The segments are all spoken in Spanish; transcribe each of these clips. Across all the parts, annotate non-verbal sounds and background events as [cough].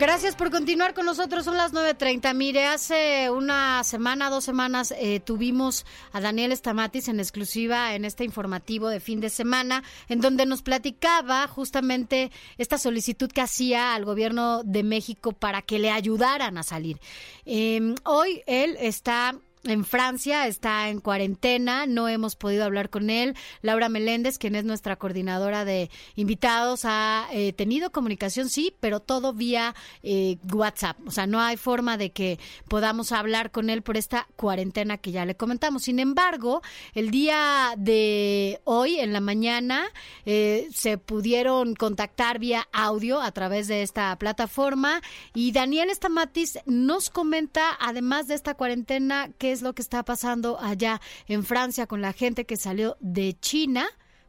Gracias por continuar con nosotros. Son las 9.30. Mire, hace una semana, dos semanas, eh, tuvimos a Daniel Estamatis en exclusiva en este informativo de fin de semana, en donde nos platicaba justamente esta solicitud que hacía al gobierno de México para que le ayudaran a salir. Eh, hoy él está en Francia, está en cuarentena, no hemos podido hablar con él. Laura Meléndez, quien es nuestra coordinadora de invitados, ha eh, tenido comunicación, sí, pero todo vía eh, WhatsApp. O sea, no hay forma de que podamos hablar con él por esta cuarentena que ya le comentamos. Sin embargo, el día de hoy, en la mañana, eh, se pudieron contactar vía audio a través de esta plataforma y Daniel Estamatis nos comenta, además de esta cuarentena, que es lo que está pasando allá en Francia con la gente que salió de China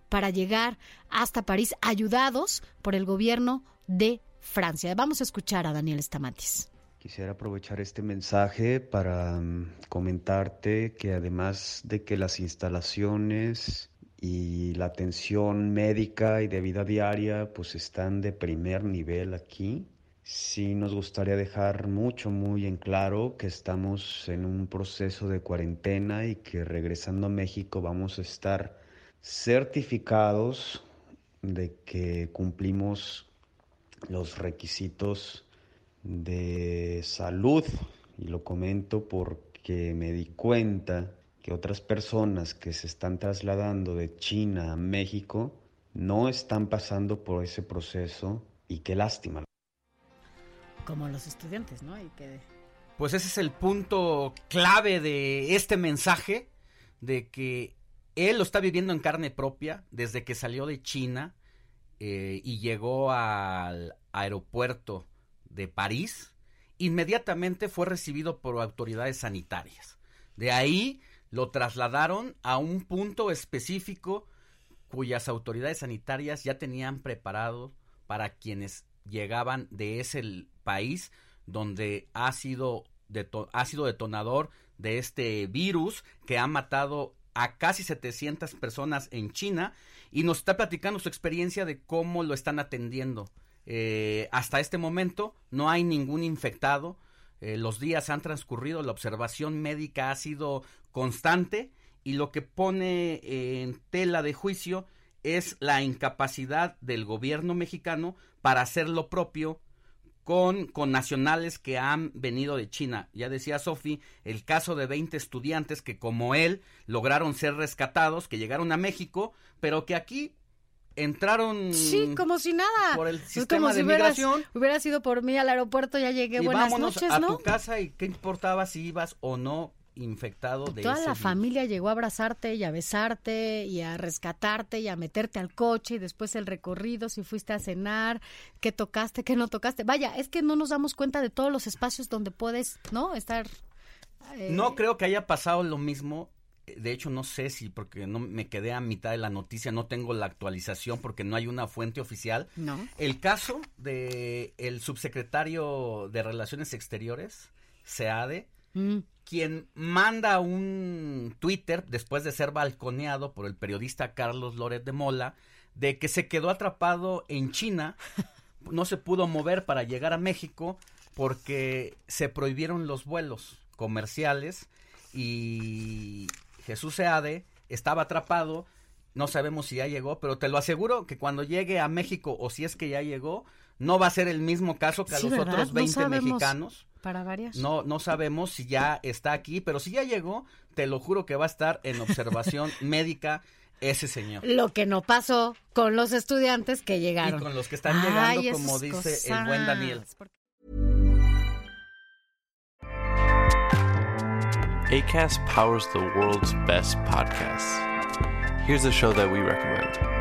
para llegar hasta París, ayudados por el gobierno de Francia. Vamos a escuchar a Daniel Stamatis. Quisiera aprovechar este mensaje para um, comentarte que además de que las instalaciones y la atención médica y de vida diaria pues están de primer nivel aquí, Sí, nos gustaría dejar mucho, muy en claro que estamos en un proceso de cuarentena y que regresando a México vamos a estar certificados de que cumplimos los requisitos de salud. Y lo comento porque me di cuenta que otras personas que se están trasladando de China a México no están pasando por ese proceso y qué lástima. Como los estudiantes, ¿no? Y que... Pues ese es el punto clave de este mensaje, de que él lo está viviendo en carne propia desde que salió de China eh, y llegó al aeropuerto de París. Inmediatamente fue recibido por autoridades sanitarias. De ahí lo trasladaron a un punto específico cuyas autoridades sanitarias ya tenían preparado para quienes llegaban de ese país donde ha sido, ha sido detonador de este virus que ha matado a casi 700 personas en China y nos está platicando su experiencia de cómo lo están atendiendo. Eh, hasta este momento no hay ningún infectado, eh, los días han transcurrido, la observación médica ha sido constante y lo que pone en tela de juicio es la incapacidad del gobierno mexicano para hacer lo propio con, con nacionales que han venido de China. Ya decía Sofi, el caso de 20 estudiantes que como él lograron ser rescatados, que llegaron a México, pero que aquí entraron sí como si nada. por el sistema de migración. hubiera sido por mí al aeropuerto ya llegué buenas noches a tu casa y qué importaba si ibas o no infectado de Toda la familia llegó a abrazarte y a besarte y a rescatarte y a meterte al coche y después el recorrido, si fuiste a cenar, qué tocaste, qué no tocaste. Vaya, es que no nos damos cuenta de todos los espacios donde puedes, ¿no? Estar... Eh, no creo que haya pasado lo mismo. De hecho, no sé si, porque no me quedé a mitad de la noticia, no tengo la actualización porque no hay una fuente oficial. No. El caso de el subsecretario de Relaciones Exteriores, SEADE, mm quien manda un Twitter después de ser balconeado por el periodista Carlos Loret de Mola de que se quedó atrapado en China, [laughs] no se pudo mover para llegar a México porque se prohibieron los vuelos comerciales y Jesús Seade estaba atrapado, no sabemos si ya llegó, pero te lo aseguro que cuando llegue a México o si es que ya llegó, no va a ser el mismo caso que a los otros 20 mexicanos para varias. No, no sabemos si ya está aquí, pero si ya llegó, te lo juro que va a estar en observación [laughs] médica ese señor. Lo que no pasó con los estudiantes que llegaron. Y con los que están llegando, como dice el buen Daniel. ACAST powers the world's best podcasts. Here's a show that we recommend.